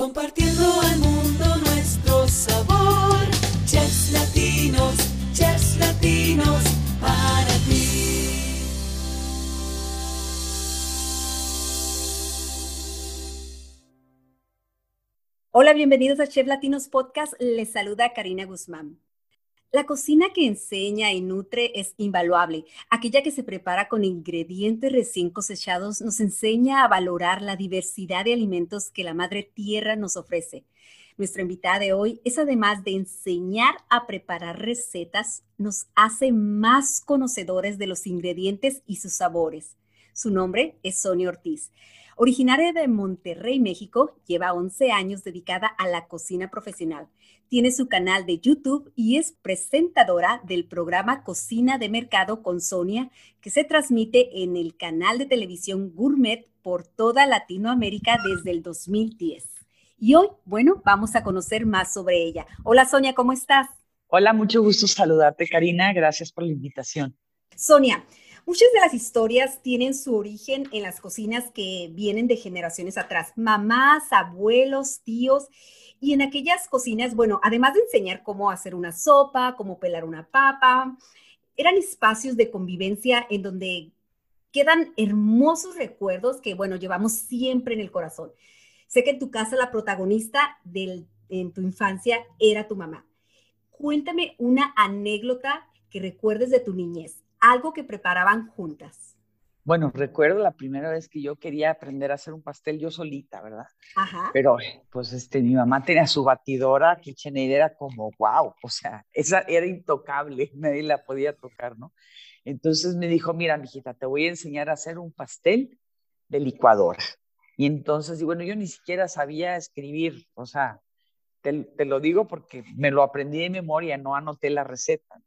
Compartiendo al mundo nuestro sabor. Chefs latinos, chefs latinos, para ti. Hola, bienvenidos a Chef Latinos Podcast. Les saluda Karina Guzmán. La cocina que enseña y nutre es invaluable. Aquella que se prepara con ingredientes recién cosechados nos enseña a valorar la diversidad de alimentos que la Madre Tierra nos ofrece. Nuestra invitada de hoy es además de enseñar a preparar recetas, nos hace más conocedores de los ingredientes y sus sabores. Su nombre es Sonia Ortiz. Originaria de Monterrey, México, lleva 11 años dedicada a la cocina profesional. Tiene su canal de YouTube y es presentadora del programa Cocina de Mercado con Sonia, que se transmite en el canal de televisión Gourmet por toda Latinoamérica desde el 2010. Y hoy, bueno, vamos a conocer más sobre ella. Hola Sonia, ¿cómo estás? Hola, mucho gusto saludarte, Karina. Gracias por la invitación. Sonia, Muchas de las historias tienen su origen en las cocinas que vienen de generaciones atrás, mamás, abuelos, tíos, y en aquellas cocinas, bueno, además de enseñar cómo hacer una sopa, cómo pelar una papa, eran espacios de convivencia en donde quedan hermosos recuerdos que, bueno, llevamos siempre en el corazón. Sé que en tu casa la protagonista del, en tu infancia era tu mamá. Cuéntame una anécdota que recuerdes de tu niñez, algo que preparaban juntas. Bueno, recuerdo la primera vez que yo quería aprender a hacer un pastel yo solita, ¿verdad? Ajá. Pero pues este, mi mamá tenía su batidora, KitchenAid era como, wow, o sea, esa era intocable, nadie la podía tocar, ¿no? Entonces me dijo, mira, mijita, te voy a enseñar a hacer un pastel de licuadora. Y entonces, y bueno, yo ni siquiera sabía escribir, o sea, te, te lo digo porque me lo aprendí de memoria, no anoté la receta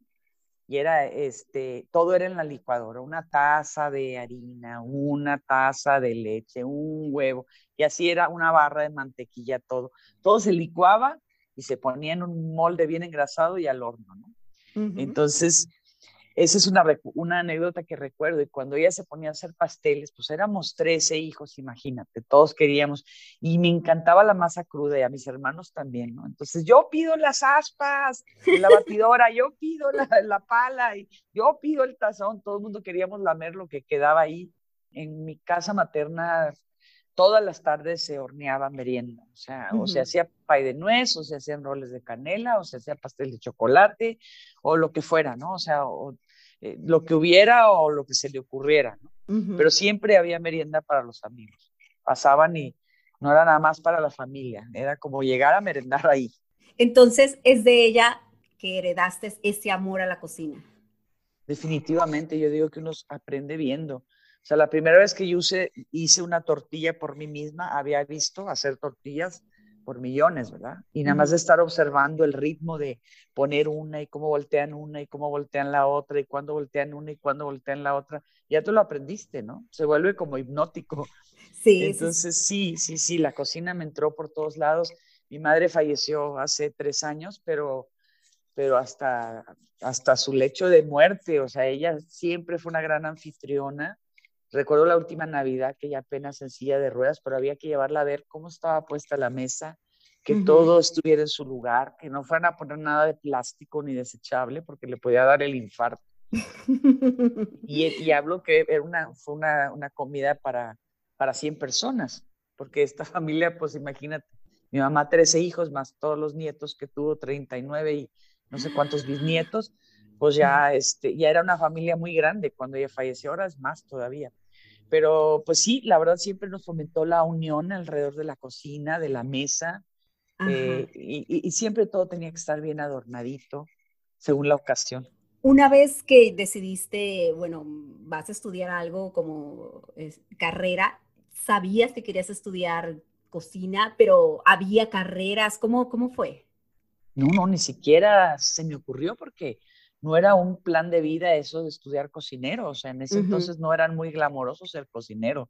y era este, todo era en la licuadora, una taza de harina, una taza de leche, un huevo, y así era una barra de mantequilla, todo. Todo se licuaba y se ponía en un molde bien engrasado y al horno, ¿no? Entonces, esa es una, una anécdota que recuerdo. Y cuando ella se ponía a hacer pasteles, pues éramos 13 hijos, imagínate, todos queríamos. Y me encantaba la masa cruda y a mis hermanos también, ¿no? Entonces yo pido las aspas la batidora, yo pido la, la pala, y yo pido el tazón. Todo el mundo queríamos lamer lo que quedaba ahí. En mi casa materna todas las tardes se horneaba merienda, o sea, o se hacía pay de nuez, o se hacían roles de canela, o se hacía pastel de chocolate, o lo que fuera, ¿no? O sea, eh, lo que hubiera o lo que se le ocurriera, ¿no? Pero siempre había merienda para los amigos. Pasaban y no era nada más para la familia, era como llegar a merendar ahí. Entonces, es de ella que heredaste ese amor a la cocina. Definitivamente, yo digo que uno aprende viendo. O sea, la primera vez que yo hice una tortilla por mí misma, había visto hacer tortillas por millones, ¿verdad? Y nada más de estar observando el ritmo de poner una y cómo voltean una y cómo voltean la otra y cuándo voltean una y cuándo voltean la otra, ya tú lo aprendiste, ¿no? Se vuelve como hipnótico. Sí. Entonces, sí, sí, sí, la cocina me entró por todos lados. Mi madre falleció hace tres años, pero, pero hasta, hasta su lecho de muerte, o sea, ella siempre fue una gran anfitriona Recuerdo la última Navidad que ya apenas en silla de ruedas, pero había que llevarla a ver cómo estaba puesta la mesa, que todo estuviera en su lugar, que no fueran a poner nada de plástico ni desechable porque le podía dar el infarto. y, y, hablo que era una, fue una, una, comida para, para 100 personas, porque esta familia, pues imagínate, mi mamá 13 hijos más todos los nietos que tuvo, 39 y no sé cuántos bisnietos, pues ya, este, ya era una familia muy grande cuando ella falleció, ahora es más todavía. Pero pues sí, la verdad siempre nos fomentó la unión alrededor de la cocina, de la mesa, eh, y, siempre todo tenía que estar bien adornadito según la ocasión. Una vez que decidiste, bueno, vas a estudiar algo como carrera, ¿sabías que querías estudiar cocina, pero había carreras? ¿Cómo, cómo fue? No, no, ni siquiera se me ocurrió porque no era un plan de vida eso de estudiar cocinero, o sea, en ese entonces no eran muy glamorosos el cocinero.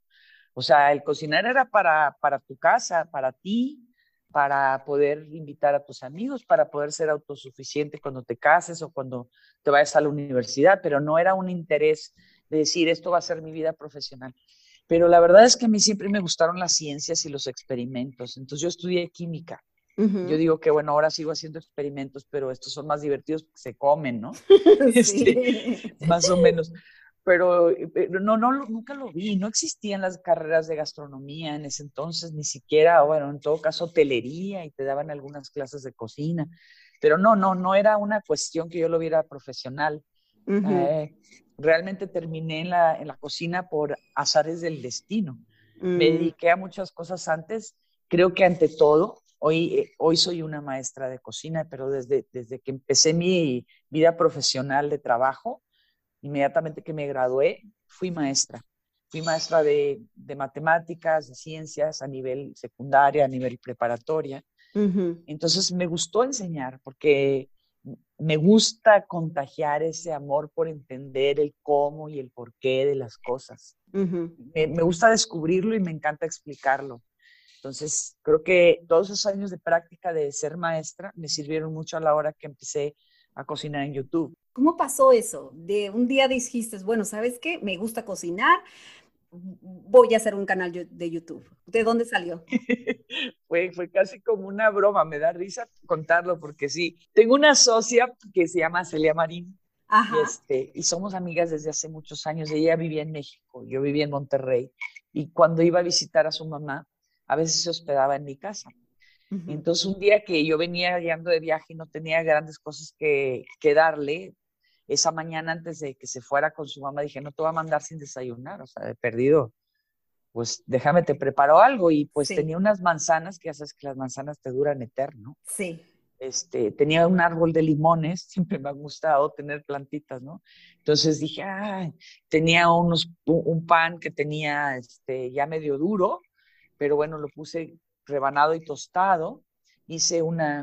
O sea, el cocinero era para, para tu casa, para ti, para poder invitar a tus amigos, para poder ser autosuficiente cuando te cases o cuando te vayas a la universidad, pero no era un interés de decir, esto va a ser mi vida profesional. Pero la verdad es que a mí siempre me gustaron las ciencias y los experimentos. Entonces yo estudié química. Yo digo que, bueno, ahora sigo haciendo experimentos, pero estos son más divertidos porque se comen, ¿no? Este, más o menos. Pero, pero, no, no, nunca lo vi. No existían las carreras de gastronomía en ese entonces, ni siquiera, bueno, en todo caso, hotelería y te daban algunas clases de cocina. Pero no, no, no era una cuestión que yo lo viera profesional. Eh, realmente terminé en la, en la cocina por azares del destino. Me mm. dediqué a muchas cosas antes. Creo que ante todo, hoy, eh, hoy soy una maestra de cocina, pero desde, desde que empecé mi vida profesional de trabajo, inmediatamente que me gradué, fui maestra. Fui maestra de, de matemáticas, de ciencias a nivel secundaria, a nivel preparatoria. Entonces me gustó enseñar porque me gusta contagiar ese amor por entender el cómo y el porqué de las cosas. me, me, gusta descubrirlo y me encanta explicarlo. Entonces, creo que todos esos años de práctica de ser maestra me sirvieron mucho a la hora que empecé a cocinar en YouTube. ¿Cómo pasó eso? De un día dijiste, bueno, ¿sabes qué? Me gusta cocinar, voy a hacer un canal de YouTube. ¿De dónde salió? fue, fue casi como una broma, me da risa contarlo porque sí. Tengo una socia que se llama Celia Marín. Ajá. Este, y somos amigas desde hace muchos años. Ella vivía en México, yo vivía en Monterrey. Y cuando iba a visitar a su mamá, a veces se hospedaba en mi casa. Entonces, un día que yo venía llegando de viaje y no tenía grandes cosas que, que darle, esa mañana antes de que se fuera con su mamá, dije, no te voy a mandar sin desayunar, o sea, he perdido, pues déjame, te preparo algo. Y pues tenía unas manzanas, que ya sabes que las manzanas te duran eterno. Sí. Este, tenía un árbol de limones, siempre me ha gustado tener plantitas, ¿no? Entonces dije, ah, tenía unos, un pan que tenía este, ya medio duro, pero bueno, lo puse rebanado y tostado, hice una,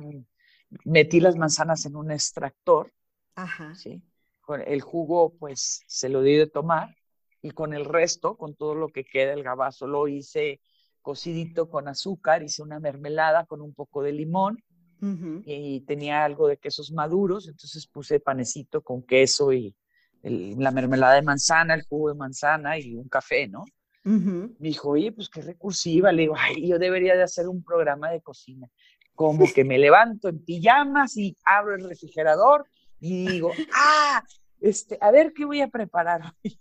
metí las manzanas en un extractor, Ajá. ¿sí? Con el jugo, pues se lo di de tomar y con el resto, con todo lo que queda, el gabazo, lo hice cocidito con azúcar, hice una mermelada con un poco de limón y tenía algo de quesos maduros, entonces puse panecito con queso y la mermelada de manzana, el jugo de manzana y un café, ¿no? Me dijo, oye, pues qué recursiva. Le digo, ay, yo debería de hacer un programa de cocina. Como que me levanto en pijamas y abro el refrigerador y digo, ah, este, a ver qué voy a preparar hoy.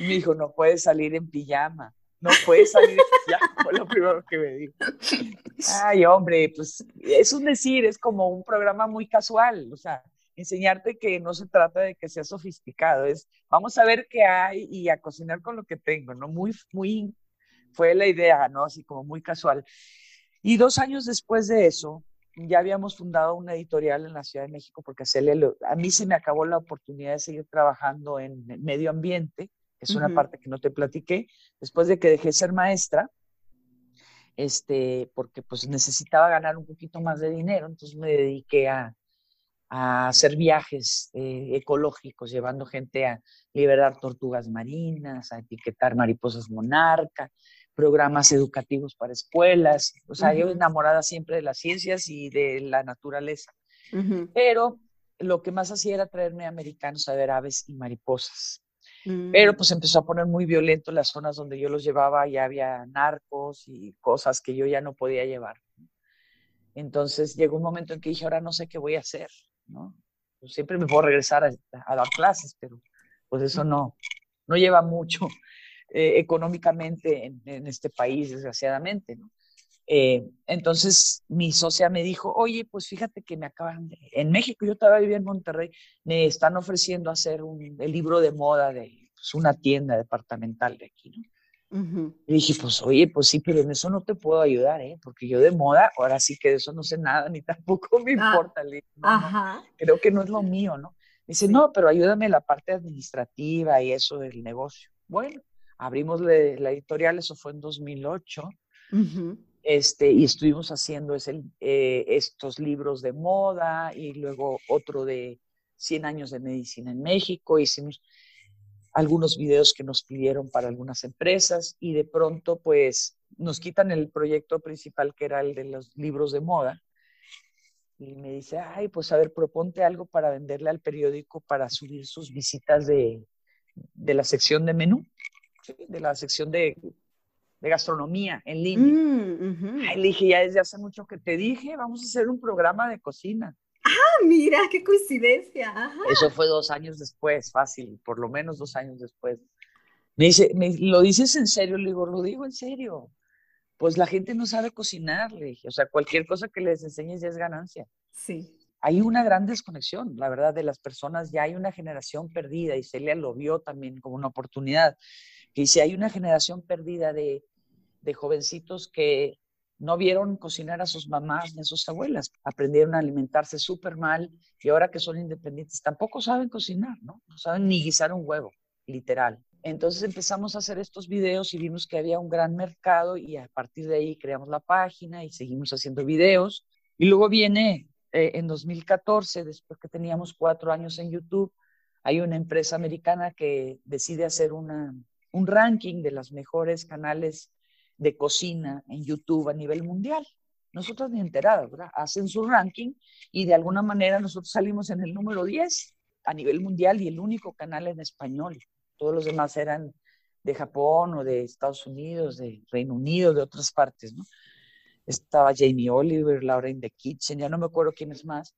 Me dijo, no puedes salir en pijama. No puedes salir en pijama, fue lo primero que me dijo. Ay, hombre, pues es un decir, es como un programa muy casual. O sea, enseñarte que no se trata de que sea sofisticado, es vamos a ver qué hay y a cocinar con lo que tengo, ¿no? Muy, muy, fue la idea, ¿no? Así como muy casual. Y dos años después de eso, ya habíamos fundado una editorial en la Ciudad de México porque a, a mí se me acabó la oportunidad de seguir trabajando en medio ambiente, que es una parte que no te platiqué, después de que dejé ser maestra, este, porque pues necesitaba ganar un poquito más de dinero, entonces me dediqué a, a hacer viajes eh, ecológicos, llevando gente a liberar tortugas marinas, a etiquetar mariposas monarca, programas educativos para escuelas. O sea, yo enamorada siempre de las ciencias y de la naturaleza. Pero lo que más hacía era traerme a americanos a ver aves y mariposas. Pero mm. pues empezó a poner muy violento las zonas donde yo los llevaba, ya había narcos y cosas que yo ya no podía llevar. Entonces llegó un momento en que dije, ahora no sé qué voy a hacer. ¿No? Pues, siempre me puedo regresar a, dar clases, pero pues eso no, no lleva mucho eh, económicamente en, este país, desgraciadamente. Eh, entonces mi socia me dijo, oye, pues fíjate que me acaban de, en México, yo todavía vivía en Monterrey, me están ofreciendo hacer un, el libro de moda de pues, una tienda departamental de aquí, ¿no? Y dije, pues oye, pues sí, pero en eso no te puedo ayudar, ¿eh? Porque yo de moda, ahora sí que de eso no sé nada, ni tampoco me ah, importa. creo que no es lo mío, ¿no? Dice, no, pero ayúdame la parte administrativa y eso del negocio. Bueno, abrimos la, editorial, eso fue en 2008, este, y estuvimos haciendo ese, eh, estos libros de moda y luego otro de 100 años de medicina en México, hicimos algunos videos que nos pidieron para algunas empresas y de pronto pues nos quitan el proyecto principal que era el de los libros de moda y me dice, ay, pues a ver, proponte algo para venderle al periódico para subir sus visitas de, de la sección de menú. de la sección de, de gastronomía en línea. Mm, le dije, ya desde hace mucho que te dije, vamos a hacer un programa de cocina. Ah, mira, qué coincidencia. Eso fue dos años después, fácil, por lo menos dos años después. Me dice, ¿lo dices en serio? Le digo, lo digo en serio. Pues la gente no sabe cocinar, le dije. O sea, cualquier cosa que les enseñes ya es ganancia. Sí. Hay una gran desconexión, la verdad, de las personas. Ya hay una generación perdida y Celia lo vio también como una oportunidad. Que dice, hay una generación perdida de, de jovencitos que no vieron cocinar a sus mamás ni a sus abuelas, aprendieron a alimentarse súper mal y ahora que son independientes tampoco saben cocinar, ¿no? No saben ni guisar un huevo, literal. Entonces empezamos a hacer estos videos y vimos que había un gran mercado y a partir de ahí creamos la página y seguimos haciendo videos. Y luego viene eh, en 2014, después que teníamos cuatro años en YouTube, hay una empresa americana que decide hacer una, un ranking de los mejores canales de cocina en YouTube a nivel mundial. Nosotros ni enterados, ¿verdad? Hacen su ranking y de alguna manera nosotros salimos en el número 10 a nivel mundial y el único canal en español. Todos los demás eran de Japón o de Estados Unidos, de Reino Unido, de otras partes, ¿no? Estaba Jamie Oliver, Laura in the Kitchen, ya no me acuerdo quién es más.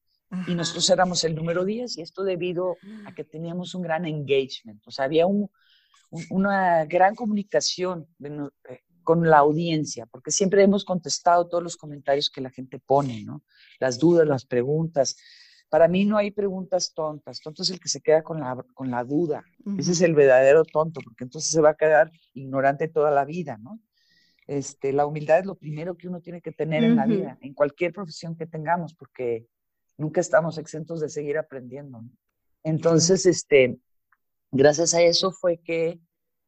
Y nosotros éramos el número 10 y esto debido a que teníamos un gran engagement, o sea, había un, una gran comunicación eh, con la audiencia, porque siempre hemos contestado todos los comentarios que la gente pone, ¿no? Las dudas, las preguntas. Para mí no hay preguntas tontas, tonto es el que se queda con la, con la duda. Ese es el verdadero tonto, porque entonces se va a quedar ignorante toda la vida, ¿no? Este, la humildad es lo primero que uno tiene que tener en la vida, en cualquier profesión que tengamos, porque nunca estamos exentos de seguir aprendiendo. Entonces, este, gracias a eso fue que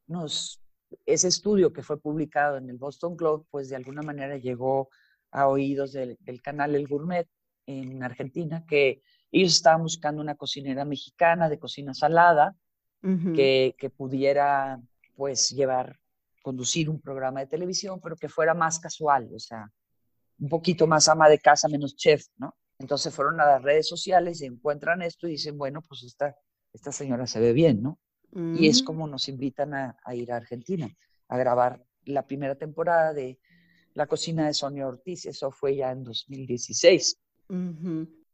nos ese estudio que fue publicado en el Boston Globe, pues de alguna manera llegó a oídos del, canal El Gourmet en Argentina, que ellos estaban buscando una cocinera mexicana de cocina salada que, que, pudiera pues llevar, conducir un programa de televisión, pero que fuera más casual, o sea, un poquito más ama de casa, menos chef, ¿no? Entonces fueron a las redes sociales y encuentran esto y dicen, bueno, pues esta, esta señora se ve bien, ¿no? Y es mm. como nos invitan a, ir a Argentina a grabar la primera temporada de La cocina de Sonia Ortiz. Eso fue ya en 2016.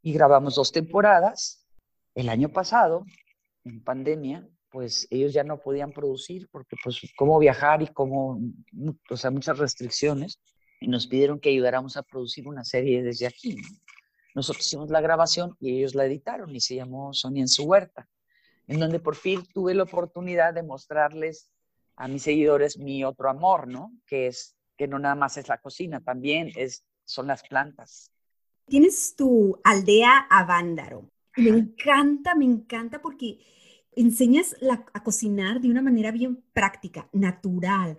Y grabamos dos temporadas. El año pasado, en pandemia, pues ellos ya no podían producir porque pues cómo viajar y cómo, o sea, muchas restricciones. Y nos pidieron que ayudáramos a producir una serie desde aquí. Nosotros hicimos la grabación y ellos la editaron y se llamó Sonia en su huerta en donde por fin tuve la oportunidad de mostrarles a mis seguidores mi otro amor, ¿no? Que es que no nada más es la cocina, también es, son las plantas. Tienes tu aldea Avándaro. Me encanta, me encanta porque enseñas a cocinar de una manera bien práctica, natural,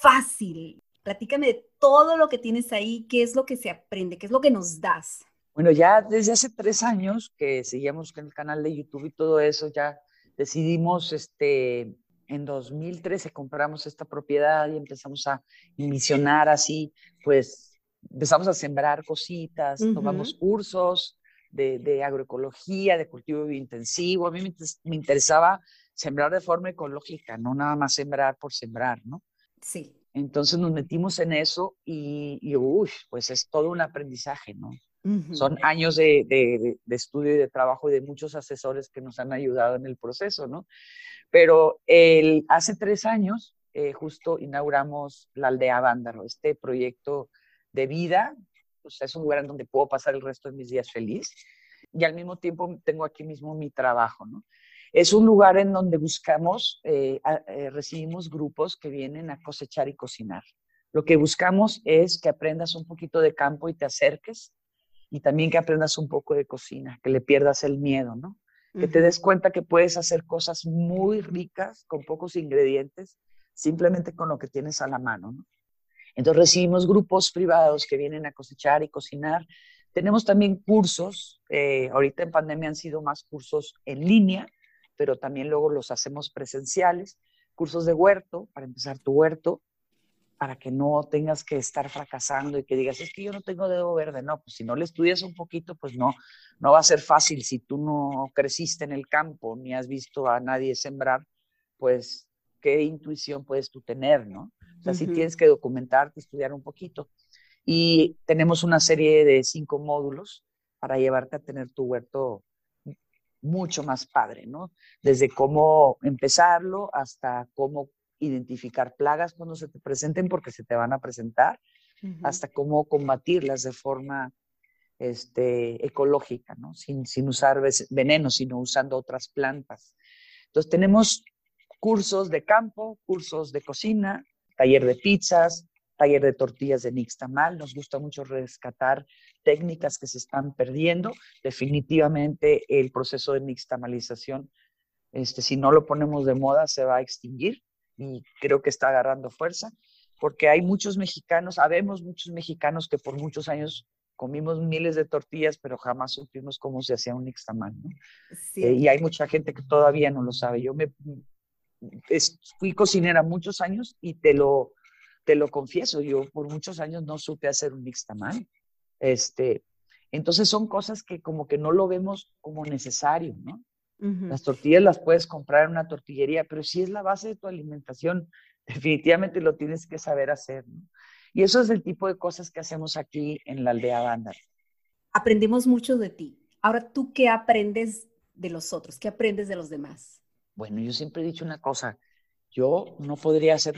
fácil. Platícame de todo lo que tienes ahí, qué es lo que se aprende, qué es lo que nos das. Bueno, ya desde hace tres años que seguíamos con el canal de YouTube y todo eso, ya decidimos, este, en 2013 compramos esta propiedad y empezamos a misionar así, pues empezamos a sembrar cositas, tomamos cursos de, agroecología, de cultivo intensivo. A mí me, interesaba sembrar de forma ecológica, no nada más sembrar por sembrar, ¿no? Sí. Entonces nos metimos en eso y, y uy, pues es todo un aprendizaje, ¿no? Son años de, estudio y de trabajo y de muchos asesores que nos han ayudado en el proceso, ¿no? Pero el, hace tres años eh, justo inauguramos la aldea Vándaro, este proyecto de vida, es un lugar en donde puedo pasar el resto de mis días feliz y al mismo tiempo tengo aquí mismo mi trabajo, ¿no? Es un lugar en donde buscamos, eh, eh, recibimos grupos que vienen a cosechar y cocinar. Lo que buscamos es que aprendas un poquito de campo y te acerques y también que aprendas un poco de cocina, que le pierdas el miedo, ¿no? Que te des cuenta que puedes hacer cosas muy ricas con pocos ingredientes, simplemente con lo que tienes a la mano, ¿no? Entonces recibimos grupos privados que vienen a cosechar y cocinar. Tenemos también cursos, eh, ahorita en pandemia han sido más cursos en línea, pero también luego los hacemos presenciales, cursos de huerto, para empezar tu huerto, para que no tengas que estar fracasando y que digas, es que yo no tengo dedo verde. No, pues si no le estudias un poquito, pues no, no va a ser fácil. Si tú no creciste en el campo ni has visto a nadie sembrar, pues qué intuición puedes tú tener, ¿no? O sea, si tienes que documentarte, estudiar un poquito. Y tenemos una serie de cinco módulos para llevarte a tener tu huerto mucho más padre, ¿no? Desde cómo empezarlo hasta cómo identificar plagas cuando se te presenten, porque se te van a presentar, hasta cómo combatirlas de forma este, ecológica, ¿no? Sin, sin usar veneno, sino usando otras plantas. Entonces tenemos cursos de campo, cursos de cocina, taller de pizzas, taller de tortillas de nixtamal. Nos gusta mucho rescatar técnicas que se están perdiendo. Definitivamente el proceso de nixtamalización, este, si no lo ponemos de moda, se va a extinguir y creo que está agarrando fuerza, porque hay muchos mexicanos, sabemos muchos mexicanos que por muchos años comimos miles de tortillas, pero jamás supimos cómo se hacía un nixtamal, ¿no? Eh, y hay mucha gente que todavía no lo sabe. Yo me fui cocinera muchos años y te lo te lo confieso, yo por muchos años no supe hacer un nixtamal. Este, entonces son cosas que como que no lo vemos como necesario, ¿no? Las tortillas las puedes comprar en una tortillería, pero si es la base de tu alimentación, definitivamente lo tienes que saber hacer, ¿no? Y eso es el tipo de cosas que hacemos aquí en la aldea Banda. Aprendemos mucho de ti. Ahora, ¿tú qué aprendes de los otros? ¿Qué aprendes de los demás? Bueno, yo siempre he dicho una cosa. Yo no podría ser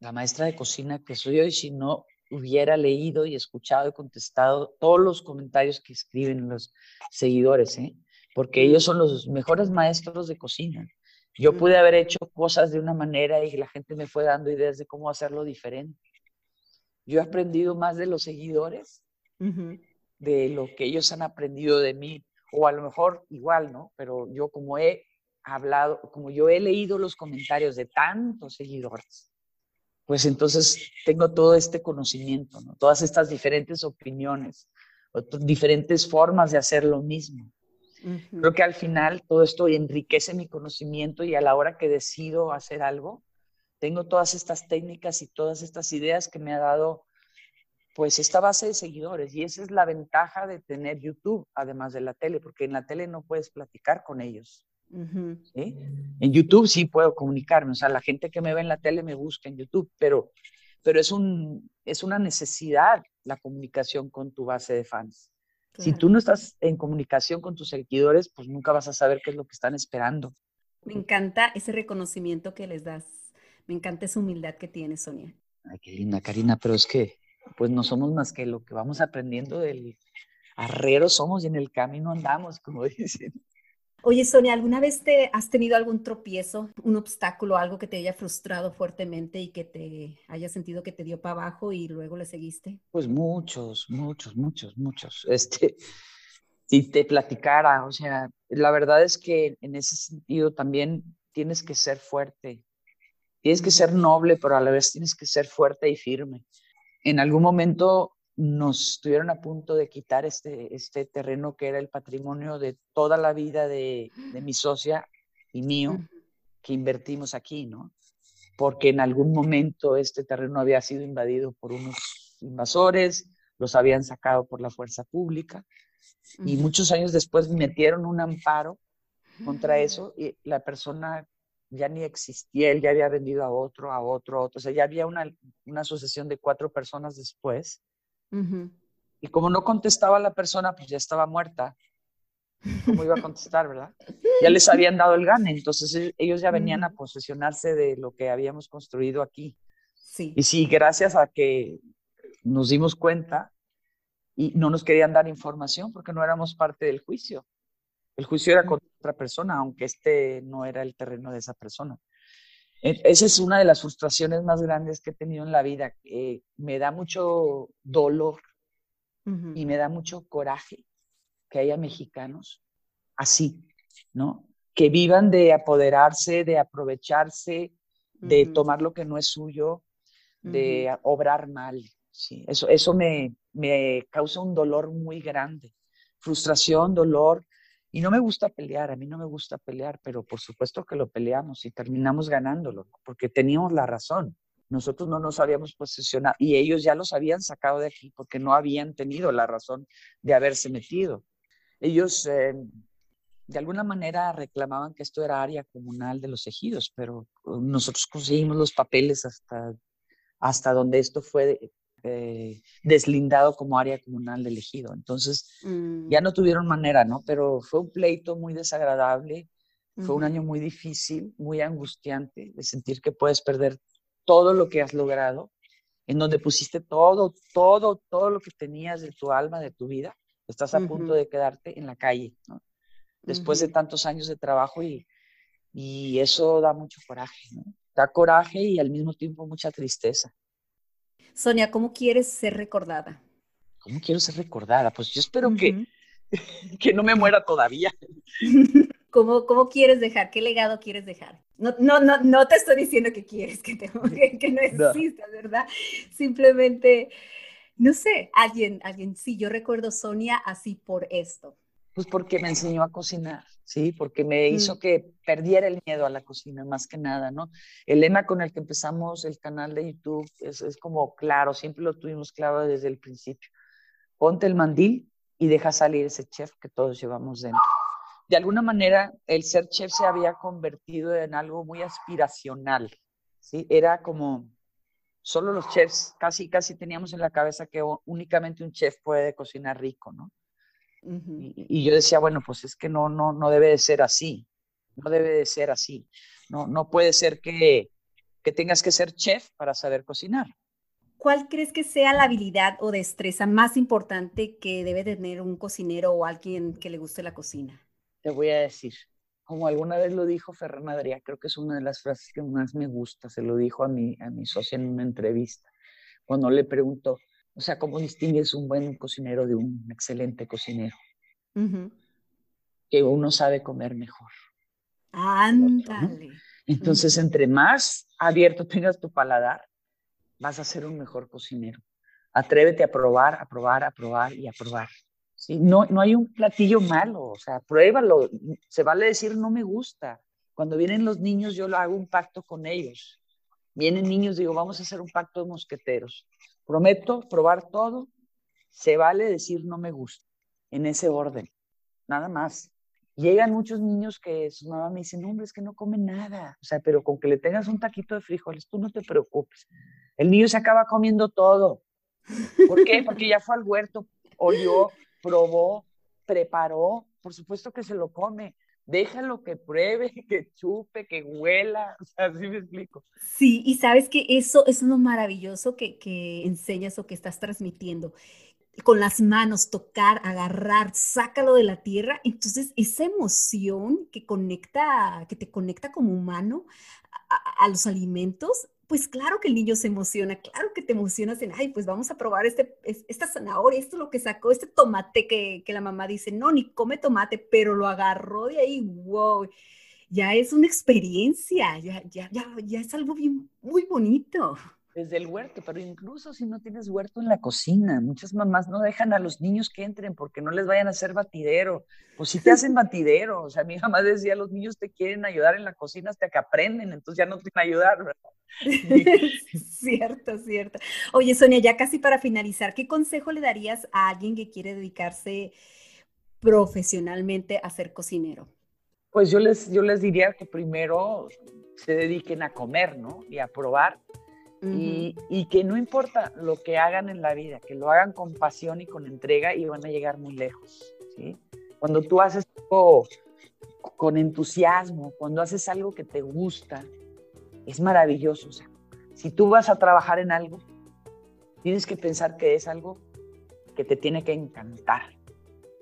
la maestra de cocina que soy hoy si no hubiera leído y escuchado y contestado todos los comentarios que escriben los seguidores, ¿eh? Porque ellos son los mejores maestros de cocina. Yo pude haber hecho cosas de una manera y la gente me fue dando ideas de cómo hacerlo diferente. Yo he aprendido más de los seguidores, de lo que ellos han aprendido de mí, o a lo mejor igual, ¿no? Pero yo como he hablado, como yo he leído los comentarios de tantos seguidores, pues entonces tengo todo este conocimiento, ¿no? todas estas diferentes opiniones, diferentes formas de hacer lo mismo. Creo que al final todo esto enriquece mi conocimiento y a la hora que decido hacer algo, tengo todas estas técnicas y todas estas ideas que me ha dado pues esta base de seguidores y esa es la ventaja de tener YouTube además de la tele, porque en la tele no puedes platicar con ellos. En YouTube sí puedo comunicarme, o sea, la gente que me ve en la tele me busca en YouTube, pero, pero es, un, es una necesidad la comunicación con tu base de fans. Si tú no estás en comunicación con tus seguidores, pues nunca vas a saber qué es lo que están esperando. Me encanta ese reconocimiento que les das. Me encanta esa humildad que tienes, Sonia. Ay, qué linda, Karina, pero es que pues no somos más que lo que vamos aprendiendo del arrero somos y en el camino andamos, como dicen. Oye, Sonia, ¿alguna vez te has tenido algún tropiezo, un obstáculo, algo que te haya frustrado fuertemente y que te haya sentido que te dio para abajo y luego le seguiste? Pues muchos, muchos, muchos, muchos. Este, si te platicara, o sea, la verdad es que en ese sentido también tienes que ser fuerte. Tienes que ser noble, pero a la vez tienes que ser fuerte y firme. En algún momento nos estuvieron a punto de quitar este, este terreno que era el patrimonio de toda la vida de, mi socia y mío que invertimos aquí, ¿no? Porque en algún momento este terreno había sido invadido por unos invasores, los habían sacado por la fuerza pública y muchos años después metieron un amparo contra eso y la persona ya ni existía, él ya había vendido a otro, a otro, a otro, o sea, ya había una, una asociación de cuatro personas después y como no contestaba la persona, pues ya estaba muerta. ¿Cómo iba a contestar, verdad? Ya les habían dado el gane, entonces e, ellos ya venían a posesionarse de lo que habíamos construido aquí. Sí. Y sí, gracias a que nos dimos cuenta y no nos querían dar información porque no éramos parte del juicio. El juicio era contra otra persona, aunque este no era el terreno de esa persona. Esa es una de las frustraciones más grandes que he tenido en la vida. me da mucho dolor y me da mucho coraje que haya mexicanos así, ¿no? Que vivan de apoderarse, de aprovecharse, de tomar lo que no es suyo, de obrar mal. Sí, eso, eso me, me causa un dolor muy grande. Frustración, dolor, y no me gusta pelear, a mí no me gusta pelear, pero por supuesto que lo peleamos y terminamos ganándolo, porque teníamos la razón. Nosotros no nos habíamos posicionado y ellos ya los habían sacado de aquí porque no habían tenido la razón de haberse metido. Ellos, eh, de alguna manera reclamaban que esto era área comunal de los ejidos, pero uh, nosotros conseguimos los papeles hasta, hasta donde esto fue eh, deslindado como área comunal del ejido. Entonces, ya mm. no tuvieron manera, ¿no? Pero fue un pleito muy desagradable, fue un año muy difícil, muy angustiante, de sentir que puedes perder todo lo que has logrado, en donde pusiste todo, todo, todo lo que tenías de tu alma, de tu vida, estás a punto de quedarte en la calle, ¿no? Después de tantos años de trabajo y, y eso da mucho coraje, ¿no? Da coraje y al mismo tiempo mucha tristeza. Sonia, ¿cómo quieres ser recordada? ¿Cómo quiero ser recordada? Pues yo espero que, que no me muera todavía. ¿Cómo, ¿Cómo quieres dejar? ¿Qué legado quieres dejar? No, no, no, no te estoy diciendo que quieres, que, te, que, no exista, ¿verdad? Simplemente, no sé, alguien, alguien, sí, yo recuerdo Sonia así por esto. Pues porque me enseñó a cocinar, ¿sí? Porque me hizo mm. que perdiera el miedo a la cocina, más que nada, ¿no? El lema con el que empezamos el canal de YouTube es, es como claro, siempre lo tuvimos claro desde el principio. Ponte el mandil y deja salir ese chef que todos llevamos dentro. De alguna manera, el ser chef se había convertido en algo muy aspiracional, ¿sí? Era como, solo los chefs, casi, casi teníamos en la cabeza que únicamente un chef puede cocinar rico, ¿no? Y, yo decía, bueno, pues es que no, no, no debe de ser así, no debe de ser así. No, no puede ser que, que tengas que ser chef para saber cocinar. ¿Cuál crees que sea la habilidad o destreza más importante que debe tener un cocinero o alguien que le guste la cocina? Te voy a decir, como alguna vez lo dijo Ferran Adrià, creo que es una de las frases que más me gusta, se lo dijo a mi, a mi socia en una entrevista, cuando le preguntó, o sea, ¿cómo distingues un buen cocinero de un excelente cocinero? Que uno sabe comer mejor. Ándale. Entonces, entre más abierto tengas tu paladar, vas a ser un mejor cocinero. Atrévete a probar, a probar, a probar y a probar. ¿sí? No, no hay un platillo malo, o sea, pruébalo. Se vale decir no me gusta. Cuando vienen los niños, yo lo hago un pacto con ellos. Vienen niños, digo, vamos a hacer un pacto de mosqueteros. Prometo probar todo. Se vale decir no me gusta, en ese orden, nada más. Llegan muchos niños que su mamá me dice, no, hombre, es que no comen nada. O sea, pero con que le tengas un taquito de frijoles, tú no te preocupes. El niño se acaba comiendo todo. ¿Por qué? Porque ya fue al huerto, olió, probó, preparó. Por supuesto que se lo come déjalo que pruebe, que chupe, que huela, así me explico. Sí, y sabes que eso, es lo maravilloso que, que enseñas o que estás transmitiendo. Con las manos, tocar, agarrar, sácalo de la tierra. Entonces, esa emoción que conecta, que te conecta como humano a los alimentos, pues claro que el niño se emociona, claro que te emocionas en, ay, pues vamos a probar este, esta zanahoria, esto es lo que sacó, este tomate que, que la mamá dice, no, ni come tomate, pero lo agarró de ahí, wow, ya es una experiencia, ya, ya, ya, ya es algo bien, muy bonito desde el huerto, pero incluso si no tienes huerto en la cocina, muchas mamás no dejan a los niños que entren porque no les vayan a hacer batidero. Pues si te hacen batidero, o sea, mi mamá decía, los niños te quieren ayudar en la cocina hasta que aprenden, entonces ya no te van a ayudar, ¿verdad? cierto, cierto. Oye, Sonia, ya casi para finalizar, ¿qué consejo le darías a alguien que quiere dedicarse profesionalmente a ser cocinero? Pues yo les, yo les diría que primero se dediquen a comer, ¿no? Y a probar y, que no importa lo que hagan en la vida, que lo hagan con pasión y con entrega y van a llegar muy lejos. ¿sí? Cuando tú haces algo con entusiasmo, cuando haces algo que te gusta, es maravilloso. si tú vas a trabajar en algo, tienes que pensar que es algo que te tiene que encantar.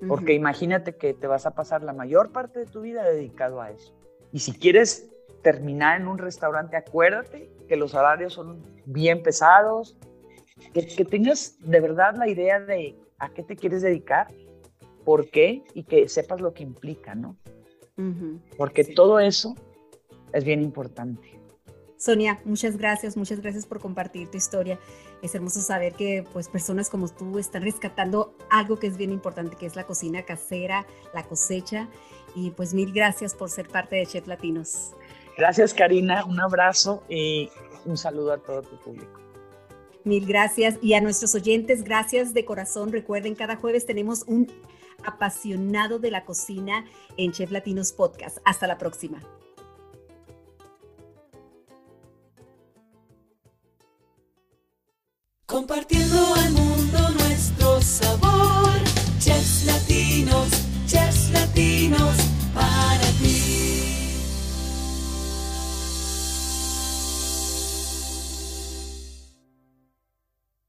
Porque imagínate que te vas a pasar la mayor parte de tu vida dedicado a eso. Y si quieres terminar en un restaurante, acuérdate que los horarios son bien pesados, que, tengas de verdad la idea de a qué te quieres dedicar, por qué y que sepas lo que implica, ¿no? Porque todo eso es bien importante. Sonia, muchas gracias, muchas gracias por compartir tu historia. Es hermoso saber que pues personas como tú están rescatando algo que es bien importante, que es la cocina casera, la cosecha. Y pues mil gracias por ser parte de Chef Latinos. Gracias, Karina. Un abrazo y un saludo a todo tu público. Mil gracias. Y a nuestros oyentes, gracias de corazón. Recuerden, cada jueves tenemos un apasionado de la cocina en Chef Latinos Podcast. Hasta la próxima. Compartiendo al mundo nuestro sabor, Chefs Latinos, Chefs Latinos.